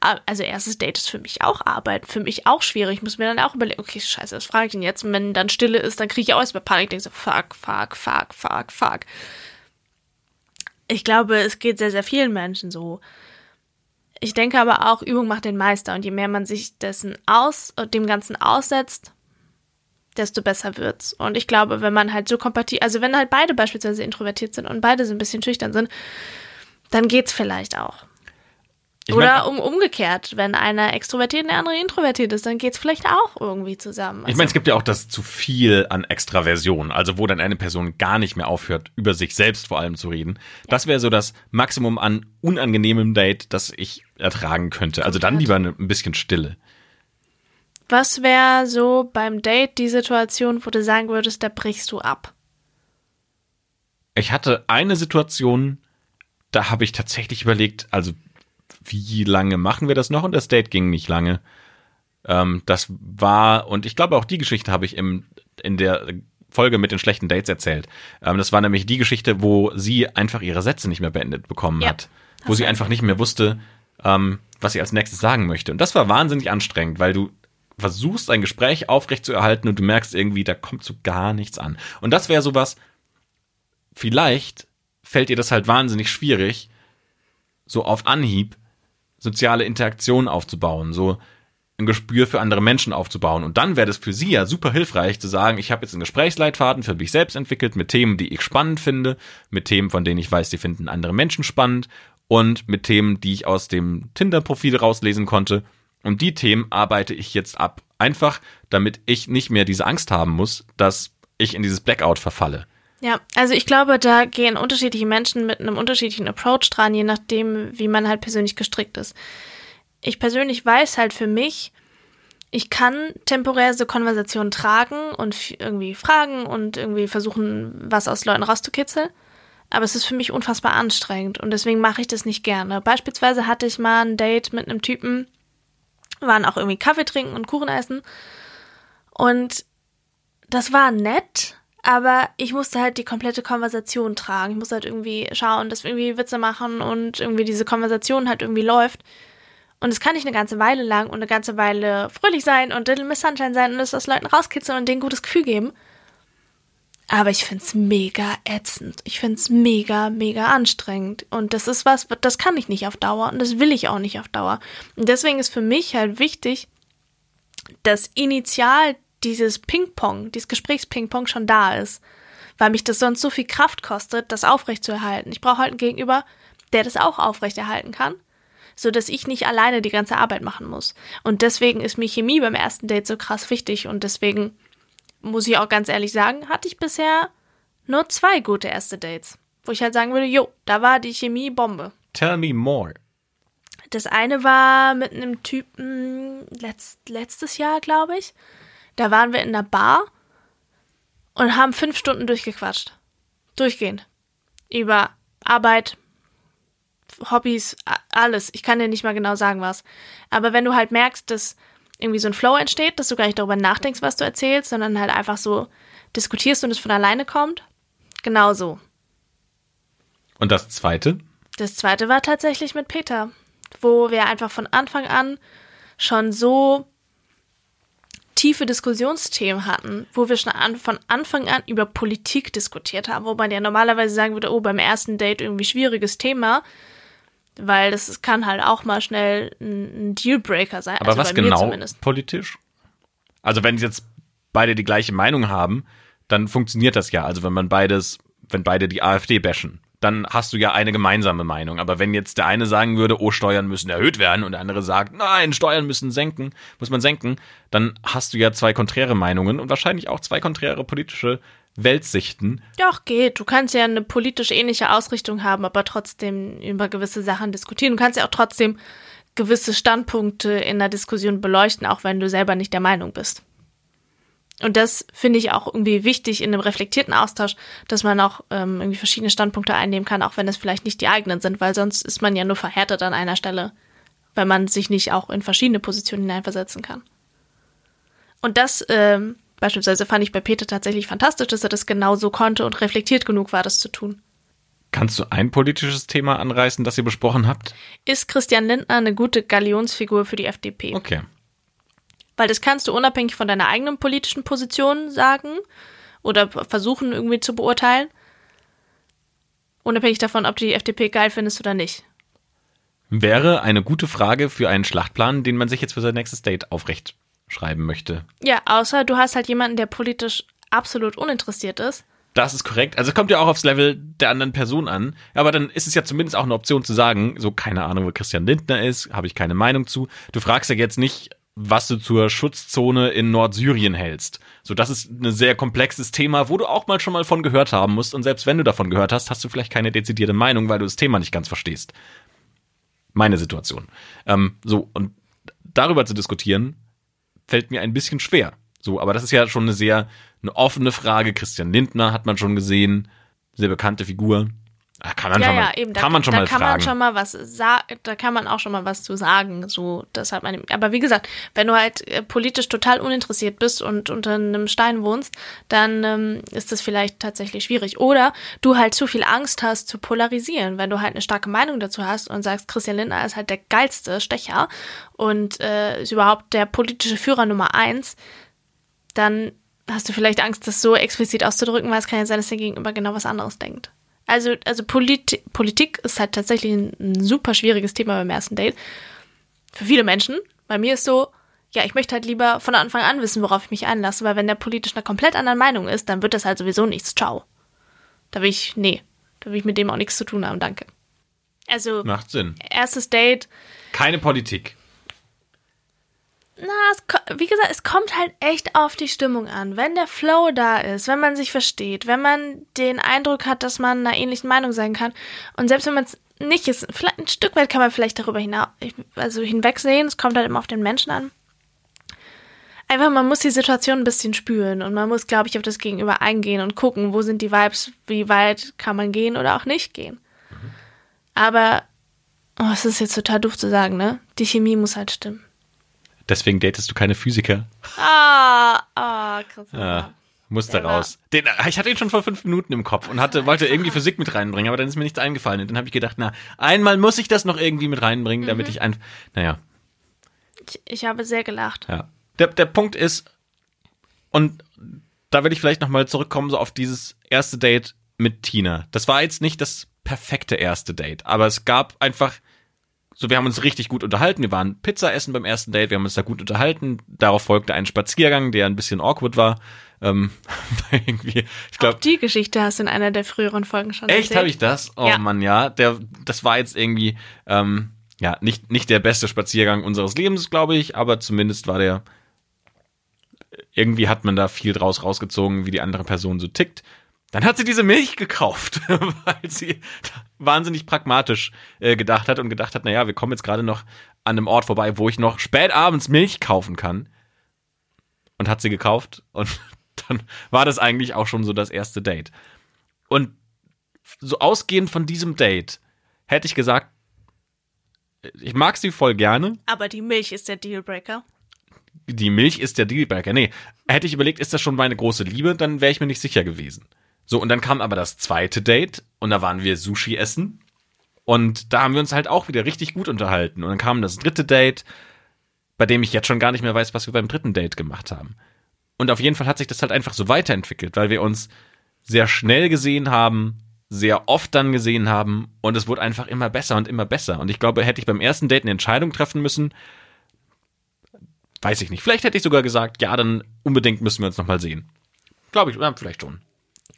A- Also erstes Date ist für mich auch Arbeit, für mich auch schwierig. Ich muss mir dann auch überlegen, okay, scheiße, was frage ich denn jetzt? Und wenn dann Stille ist, dann kriege ich auch erstmal Panik, denke so, fuck, fuck, fuck, fuck, fuck. Ich glaube, es geht sehr, sehr vielen Menschen so. Ich denke aber auch, Übung macht den Meister. Und je mehr man sich dessen aus, dem Ganzen aussetzt, desto besser wird's. Und ich glaube, wenn man halt so kompatibel, also wenn halt beide beispielsweise introvertiert sind und beide so ein bisschen schüchtern sind, dann geht's vielleicht auch. Ich Oder um, umgekehrt, wenn einer extrovertiert und der andere introvertiert ist, dann geht's vielleicht auch irgendwie zusammen. Ich meine, es gibt ja auch das zu viel an Extraversion, also wo dann eine Person gar nicht mehr aufhört, über sich selbst vor allem zu reden. Das wäre so das Maximum an unangenehmem Date, das ich ertragen könnte. Also dann lieber ein bisschen Stille. Was wäre so beim Date die Situation, wo du sagen würdest, da brichst du ab? Ich hatte eine Situation, da habe ich tatsächlich überlegt, also wie lange machen wir das noch? Und das Date ging nicht lange. Ähm, das war, und ich glaube auch die Geschichte habe ich im, in der Folge mit den schlechten Dates erzählt. Ähm, das war nämlich die Geschichte, wo sie einfach ihre Sätze nicht mehr beendet bekommen Ja, hat. Wo sie einfach nicht mehr wusste, ähm, was sie als nächstes sagen möchte. Und das war wahnsinnig anstrengend, weil du versuchst, ein Gespräch aufrechtzuerhalten und du merkst irgendwie, da kommt so gar nichts an. Und das wäre sowas, vielleicht fällt dir das halt wahnsinnig schwierig, so auf Anhieb soziale Interaktion aufzubauen, so ein Gespür für andere Menschen aufzubauen. Und dann wäre das für sie ja super hilfreich zu sagen, ich habe jetzt einen Gesprächsleitfaden für mich selbst entwickelt mit Themen, die ich spannend finde, mit Themen, von denen ich weiß, die finden andere Menschen spannend und mit Themen, die ich aus dem Tinder-Profil rauslesen konnte. Und die Themen arbeite ich jetzt ab. Einfach, damit ich nicht mehr diese Angst haben muss, dass ich in dieses Blackout verfalle. Ja, also ich glaube, da gehen unterschiedliche Menschen mit einem unterschiedlichen Approach dran, je nachdem, wie man halt persönlich gestrickt ist. Ich persönlich weiß halt für mich, ich kann temporär so Konversationen tragen und irgendwie fragen und irgendwie versuchen, was aus Leuten rauszukitzeln. Aber es ist für mich unfassbar anstrengend und deswegen mache ich das nicht gerne. Beispielsweise hatte ich mal ein Date mit einem Typen, waren auch irgendwie Kaffee trinken und Kuchen essen. Und das war nett, aber ich musste halt die komplette Konversation tragen. Ich musste halt irgendwie schauen, dass wir irgendwie Witze machen und irgendwie diese Konversation halt irgendwie läuft. Und es kann nicht eine ganze Weile lang und eine ganze Weile fröhlich sein und Little Miss Sunshine sein und es aus Leuten rauskitzeln und denen gutes Gefühl geben. Aber ich find's mega ätzend. Ich find's mega, mega anstrengend. Und das ist was, das kann ich nicht auf Dauer und das will ich auch nicht auf Dauer. Und deswegen ist für mich halt wichtig, dass initial dieses Ping-Pong, dieses Gesprächs-Ping-Pong schon da ist. Weil mich das sonst so viel Kraft kostet, das aufrechtzuerhalten. Ich brauche halt einen Gegenüber, der das auch aufrechterhalten kann, so dass ich nicht alleine die ganze Arbeit machen muss. Und deswegen ist mir Chemie beim ersten Date so krass wichtig und deswegen muss ich auch ganz ehrlich sagen, hatte ich bisher nur zwei gute erste Dates, wo ich halt sagen würde, jo, da war die Chemie Bombe. Tell me more. Das eine war mit einem Typen letzt, letztes Jahr, glaube ich. Da waren wir in einer Bar und haben fünf Stunden durchgequatscht. Durchgehend. Über Arbeit, Hobbys, alles. Ich kann dir nicht mal genau sagen, was. Aber wenn du halt merkst, dass irgendwie so ein Flow entsteht, dass du gar nicht darüber nachdenkst, was du erzählst, sondern halt einfach so diskutierst und es von alleine kommt, genau so. Und das zweite? Das zweite war tatsächlich mit Peter, wo wir einfach von Anfang an schon so tiefe Diskussionsthemen hatten, wo wir schon an, von Anfang an über Politik diskutiert haben, wo man ja normalerweise sagen würde, oh, beim ersten Date irgendwie schwieriges Thema. Weil das kann halt auch mal schnell ein Dealbreaker sein. Aber also was genau zumindest. politisch? Also wenn jetzt beide die gleiche Meinung haben, dann funktioniert das ja. Also wenn man beides, wenn beide die AfD bashen, dann hast du ja eine gemeinsame Meinung. Aber wenn jetzt der eine sagen würde, oh, Steuern müssen erhöht werden und der andere sagt, nein, Steuern müssen senken, muss man senken, dann hast du ja zwei konträre Meinungen und wahrscheinlich auch zwei konträre politische Weltsichten. Doch, geht. Du kannst ja eine politisch ähnliche Ausrichtung haben, aber trotzdem über gewisse Sachen diskutieren. Du kannst ja auch trotzdem gewisse Standpunkte in der Diskussion beleuchten, auch wenn du selber nicht der Meinung bist. Und das finde ich auch irgendwie wichtig in einem reflektierten Austausch, dass man auch ähm, irgendwie verschiedene Standpunkte einnehmen kann, auch wenn es vielleicht nicht die eigenen sind, weil sonst ist man ja nur verhärtet an einer Stelle, weil man sich nicht auch in verschiedene Positionen hineinversetzen kann. Und das ähm, beispielsweise fand ich bei Peter tatsächlich fantastisch, dass er das genau so konnte und reflektiert genug war, das zu tun. Kannst du ein politisches Thema anreißen, das ihr besprochen habt? Ist Christian Lindner eine gute Galionsfigur für die FDP? Okay. Weil das kannst du unabhängig von deiner eigenen politischen Position sagen oder versuchen irgendwie zu beurteilen. Unabhängig davon, ob du die FDP geil findest oder nicht. Wäre eine gute Frage für einen Schlachtplan, den man sich jetzt für sein nächstes Date aufrecht schreiben möchte. Ja, außer du hast halt jemanden, der politisch absolut uninteressiert ist. Das ist korrekt. Also es kommt ja auch aufs Level der anderen Person an. Aber dann ist es ja zumindest auch eine Option zu sagen, so keine Ahnung, wo Christian Lindner ist, habe ich keine Meinung zu. Du fragst ja jetzt nicht, was du zur Schutzzone in Nordsyrien hältst. So, das ist ein sehr komplexes Thema, wo du auch mal schon mal von gehört haben musst. Und selbst wenn du davon gehört hast, hast du vielleicht keine dezidierte Meinung, weil du das Thema nicht ganz verstehst. Meine Situation. Ähm, so, und darüber zu diskutieren, fällt mir ein bisschen schwer. So, aber das ist ja schon eine sehr eine offene Frage. Christian Lindner hat man schon gesehen, sehr bekannte Figur. Da kann man ja, schon ja, mal, eben. Da kann man schon da mal kann fragen. man schon mal was sagen. Da kann man auch schon mal was zu sagen. So, das hat man. Aber wie gesagt, wenn du halt äh, politisch total uninteressiert bist und unter einem Stein wohnst, dann ähm, ist das vielleicht tatsächlich schwierig. Oder du halt zu viel Angst hast zu polarisieren, wenn du halt eine starke Meinung dazu hast und sagst, Christian Lindner ist halt der geilste Stecher und äh, ist überhaupt der politische Führer Nummer eins, dann hast du vielleicht Angst, das so explizit auszudrücken, weil es kann ja sein, dass der Gegenüber genau was anderes denkt. Also, also Polit Politik ist halt tatsächlich ein, ein super schwieriges Thema beim ersten Date. Für viele Menschen. Bei mir ist so, ja, ich möchte halt lieber von Anfang an wissen, worauf ich mich einlasse, weil wenn der politisch einer komplett anderen Meinung ist, dann wird das halt sowieso nichts. Ciao. Da will ich, nee, da will ich mit dem auch nichts zu tun haben, danke. Also, Macht Sinn. erstes Date, Keine Politik. Na, es, wie gesagt, es kommt halt echt auf die Stimmung an. Wenn der Flow da ist, wenn man sich versteht, wenn man den Eindruck hat, dass man einer ähnlichen Meinung sein kann und selbst wenn man es nicht ist, vielleicht ein Stück weit kann man vielleicht darüber hinaus, also hinwegsehen, es kommt halt immer auf den Menschen an. Einfach, man muss die Situation ein bisschen spüren und man muss, glaube ich, auf das Gegenüber eingehen und gucken, wo sind die Vibes, wie weit kann man gehen oder auch nicht gehen. Aber, oh, es ist jetzt total doof zu sagen, ne? Die Chemie muss halt stimmen. Deswegen datest du keine Physiker. Ah, ah, Christoph. Ja, musste raus. Den, ich hatte ihn schon vor fünf Minuten im Kopf und hatte, wollte irgendwie Physik mit reinbringen, aber dann ist mir nichts eingefallen. Und dann habe ich gedacht, na, einmal muss ich das noch irgendwie mit reinbringen, damit Mhm. ich ein. Naja, Ich, ich habe sehr gelacht. ja. Der, der Punkt ist, und da will ich vielleicht nochmal zurückkommen, so auf dieses erste Date mit Tina. Das war jetzt nicht das perfekte erste Date, aber es gab einfach so, wir haben uns richtig gut unterhalten. Wir waren Pizza essen beim ersten Date. Wir haben uns da gut unterhalten. Darauf folgte ein Spaziergang, der ein bisschen awkward war. Ähm, irgendwie, ich glaube, die Geschichte hast du in einer der früheren Folgen schon Echt, habe ich das? Oh Ja. Mann, ja. Der, das war jetzt irgendwie, ähm, ja, nicht, nicht der beste Spaziergang unseres Lebens, glaube ich, aber zumindest war der, irgendwie hat man da viel draus rausgezogen, wie die andere Person so tickt. Dann hat sie diese Milch gekauft, weil sie wahnsinnig pragmatisch äh, gedacht hat und gedacht hat, naja, wir kommen jetzt gerade noch an einem Ort vorbei, wo ich noch spät abends Milch kaufen kann. Und hat sie gekauft und dann war das eigentlich auch schon so das erste Date. Und so ausgehend von diesem Date hätte ich gesagt, ich mag sie voll gerne. Aber die Milch ist der Dealbreaker. Die Milch ist der Dealbreaker. Nee, hätte ich überlegt, ist das schon meine große Liebe, dann wäre ich mir nicht sicher gewesen. So, und dann kam aber das zweite Date und da waren wir Sushi essen. Und da haben wir uns halt auch wieder richtig gut unterhalten. Und dann kam das dritte Date, bei dem ich jetzt schon gar nicht mehr weiß, was wir beim dritten Date gemacht haben. Und auf jeden Fall hat sich das halt einfach so weiterentwickelt, weil wir uns sehr schnell gesehen haben, sehr oft dann gesehen haben und es wurde einfach immer besser und immer besser. Und ich glaube, hätte ich beim ersten Date eine Entscheidung treffen müssen, weiß ich nicht. Vielleicht hätte ich sogar gesagt, ja, dann unbedingt müssen wir uns nochmal sehen. Glaube ich, ja, vielleicht schon.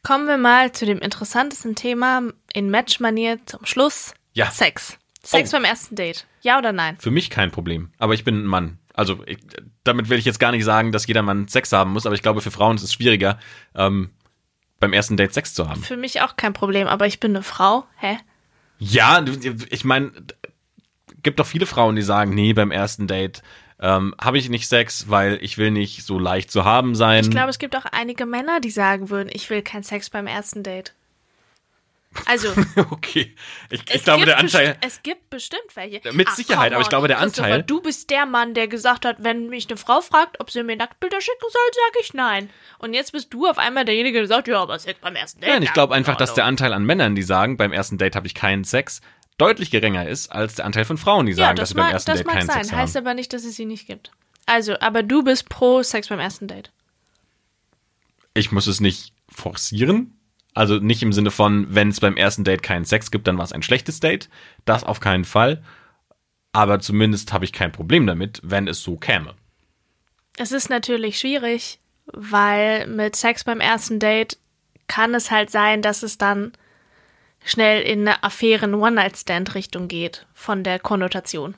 Kommen wir mal zu dem interessantesten Thema in Match-Manier zum Schluss. Ja. Sex. Sex Oh. beim ersten Date. Ja oder nein? Für mich kein Problem. Aber ich bin ein Mann. Also ich, damit will ich jetzt gar nicht sagen, dass jeder Mann Sex haben muss, aber ich glaube, für Frauen ist es schwieriger, ähm, beim ersten Date Sex zu haben. Für mich auch kein Problem, aber ich bin eine Frau. Hä? Ja, ich meine, gibt doch viele Frauen, die sagen, nee, beim ersten Date ähm, habe ich nicht Sex, weil ich will nicht so leicht zu haben sein. Ich glaube, es gibt auch einige Männer, die sagen würden, ich will keinen Sex beim ersten Date. Also, okay. Ich, ich glaube, der Anteil. es gibt bestimmt welche. Mit Ach, Sicherheit, aber ich glaube, der Anteil- Du bist der Mann, der gesagt hat, wenn mich eine Frau fragt, ob sie mir Nacktbilder schicken soll, sage ich nein. Und jetzt bist du auf einmal derjenige, der sagt, ja, aber Sex beim ersten Date. Nein, ich glaube einfach, dass der. Anteil an Männern, die sagen, beim ersten Date habe ich keinen Sex, deutlich geringer ist als der Anteil von Frauen, die sagen, ja, dass das, sie beim mag, ersten das Date mag keinen sein. Sex Heißt haben. aber nicht, dass es sie nicht gibt. Also, aber du bist pro Sex beim ersten Date. Ich muss es nicht forcieren. Also nicht im Sinne von, wenn es beim ersten Date keinen Sex gibt, dann war es ein schlechtes Date. Das auf keinen Fall. Aber zumindest habe ich kein Problem damit, wenn es so käme. Es ist natürlich schwierig, weil mit Sex beim ersten Date kann es halt sein, dass es dann schnell in eine Affären One-Night-Stand-Richtung geht von der Konnotation.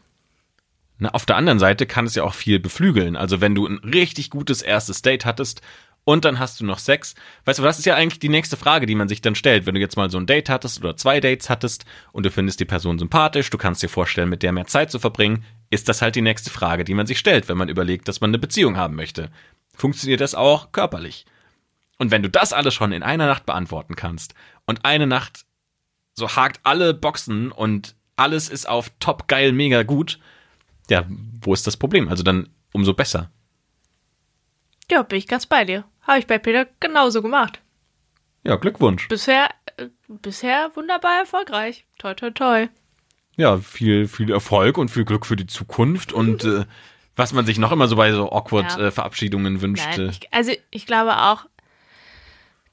Na, auf der anderen Seite kann es ja auch viel beflügeln. Also wenn du ein richtig gutes erstes Date hattest und dann hast du noch Sex. Weißt du, das ist ja eigentlich die nächste Frage, die man sich dann stellt. Wenn du jetzt mal so ein Date hattest oder zwei Dates hattest und du findest die Person sympathisch, du kannst dir vorstellen, mit der mehr Zeit zu verbringen, ist das halt die nächste Frage, die man sich stellt, wenn man überlegt, dass man eine Beziehung haben möchte. Funktioniert das auch körperlich? Und wenn du das alles schon in einer Nacht beantworten kannst und eine Nacht so hakt alle Boxen und alles ist auf top geil mega gut, ja, wo ist das Problem? Also dann umso besser. Ja, bin ich ganz bei dir. Habe ich bei Peter genauso gemacht. Ja, Glückwunsch. Bisher, äh, bisher wunderbar erfolgreich. Toi, toi, toi. Ja, viel, viel Erfolg und viel Glück für die Zukunft und äh, was man sich noch immer so bei so awkward Ja. äh, Verabschiedungen wünscht. Nein, äh, ich, also ich glaube auch,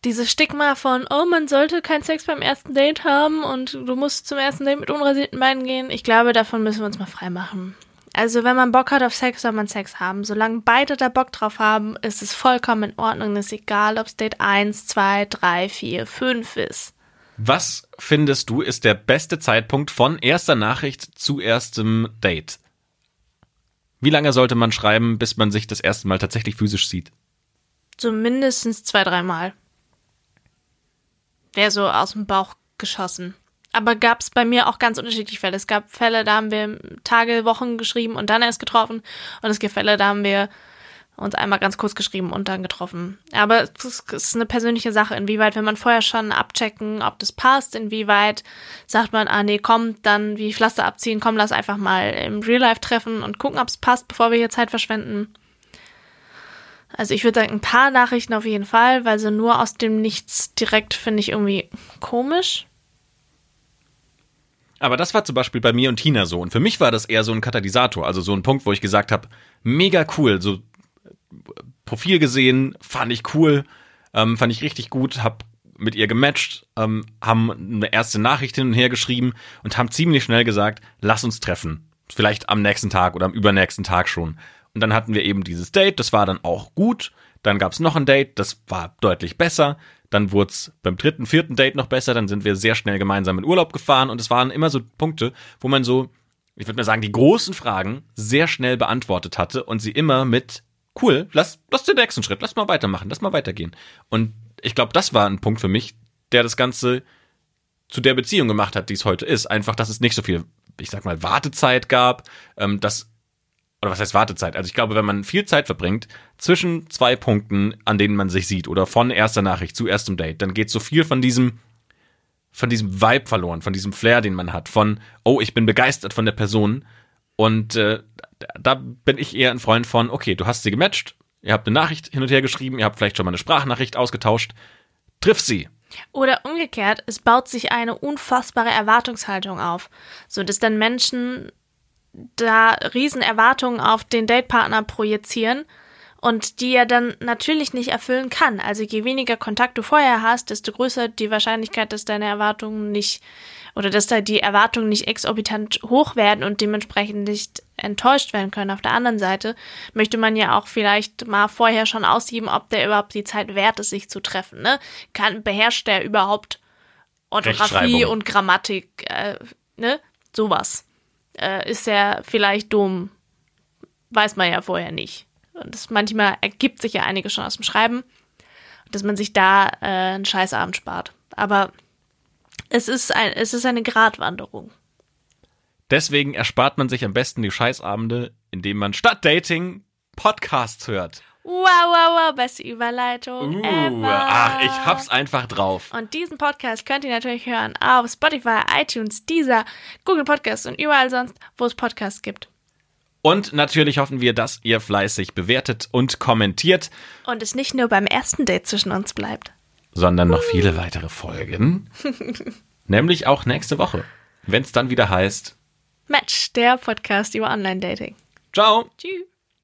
dieses Stigma von, oh, man sollte keinen Sex beim ersten Date haben und du musst zum ersten Date mit unrasierten Beinen gehen. Ich glaube, davon müssen wir uns mal frei machen. Also, wenn man Bock hat auf Sex, soll man Sex haben. Solange beide da Bock drauf haben, ist es vollkommen in Ordnung. Es ist egal, ob es Date 1, 2, 3, 4, 5 ist. Was findest du ist der beste Zeitpunkt von erster Nachricht zu erstem Date? Wie lange sollte man schreiben, bis man sich das erste Mal tatsächlich physisch sieht? So mindestens zwei, dreimal. Wäre so aus dem Bauch geschossen. Aber gab es bei mir auch ganz unterschiedliche Fälle. Es gab Fälle, da haben wir Tage, Wochen geschrieben und dann erst getroffen. Und es gibt Fälle, da haben wir uns einmal ganz kurz geschrieben und dann getroffen. Aber es ist- eine persönliche Sache, inwieweit will man vorher schon abchecken, ob das passt, inwieweit sagt man, ah nee, komm, dann wie Pflaster abziehen, komm, lass einfach mal im Real Life treffen und gucken, ob es passt, bevor wir hier Zeit verschwenden. Also ich würde sagen, ein paar Nachrichten auf jeden Fall, weil so nur aus dem Nichts direkt finde ich irgendwie komisch. Aber das war zum Beispiel bei mir und Tina so. Und für mich war das eher so ein Katalysator, also so ein Punkt, wo ich gesagt habe, mega cool, so äh, Profil gesehen, fand ich cool, ähm, fand ich richtig gut, hab mit ihr gematcht, ähm, haben eine erste Nachricht hin und her geschrieben und haben ziemlich schnell gesagt, lass uns treffen. Vielleicht am nächsten Tag oder am übernächsten Tag schon. Und dann hatten wir eben dieses Date, das war dann auch gut. Dann gab's noch ein Date, das war deutlich besser. Dann wurd's beim dritten, vierten Date noch besser. Dann sind wir sehr schnell gemeinsam in Urlaub gefahren. Und es waren immer so Punkte, wo man so, ich würde mal sagen, die großen Fragen sehr schnell beantwortet hatte und sie immer mit cool, lass, lass den nächsten Schritt, lass mal weitermachen, lass mal weitergehen. Und ich glaube, das war ein Punkt für mich, der das Ganze zu der Beziehung gemacht hat, die es heute ist. Einfach, dass es nicht so viel, ich sag mal, Wartezeit gab, ähm, dass oder was heißt Wartezeit? Also ich glaube, wenn man viel Zeit verbringt zwischen zwei Punkten, an denen man sich sieht, oder von erster Nachricht zu erstem Date, dann geht so viel von diesem, von diesem Vibe verloren, von diesem Flair, den man hat, von, oh, ich bin begeistert von der Person. Und äh, da bin ich eher ein Freund von, okay, du hast sie gematcht, ihr habt eine Nachricht hin und her geschrieben, ihr habt vielleicht schon mal eine Sprachnachricht ausgetauscht, triff sie. Oder umgekehrt, es baut sich eine unfassbare Erwartungshaltung auf, so dass dann Menschen da riesen Erwartungen auf den Datepartner projizieren und die er dann natürlich nicht erfüllen kann. Also je weniger Kontakt du vorher hast, desto größer die Wahrscheinlichkeit, dass deine Erwartungen nicht oder dass da die Erwartungen nicht exorbitant hoch werden und dementsprechend nicht enttäuscht werden können. Auf der anderen Seite möchte man ja auch vielleicht mal vorher schon aussieben, ob der überhaupt die Zeit wert ist, sich zu treffen. Ne? Kann, beherrscht der überhaupt Orthographie und Grammatik, äh, ne? Sowas. Äh, ist er vielleicht dumm? Weiß man ja vorher nicht. Und das manchmal ergibt sich ja einiges schon aus dem Schreiben, dass man sich da äh, einen Scheißabend spart. Aber es ist, ein, es ist eine Gratwanderung. Deswegen erspart man sich am besten die Scheißabende, indem man statt Dating Podcasts hört. Wow, wow, wow, beste Überleitung Uh, ever. ach, ich hab's einfach drauf. Und diesen Podcast könnt ihr natürlich hören auf Spotify, iTunes, Deezer, Google Podcasts und überall sonst, wo es Podcasts gibt. Und natürlich hoffen wir, dass ihr fleißig bewertet und kommentiert, Und es nicht nur beim ersten Date zwischen uns bleibt. sondern noch viele weitere Folgen. Nämlich auch nächste Woche, wenn es dann wieder heißt. Match, der Podcast über Online-Dating. Ciao! Tschüss.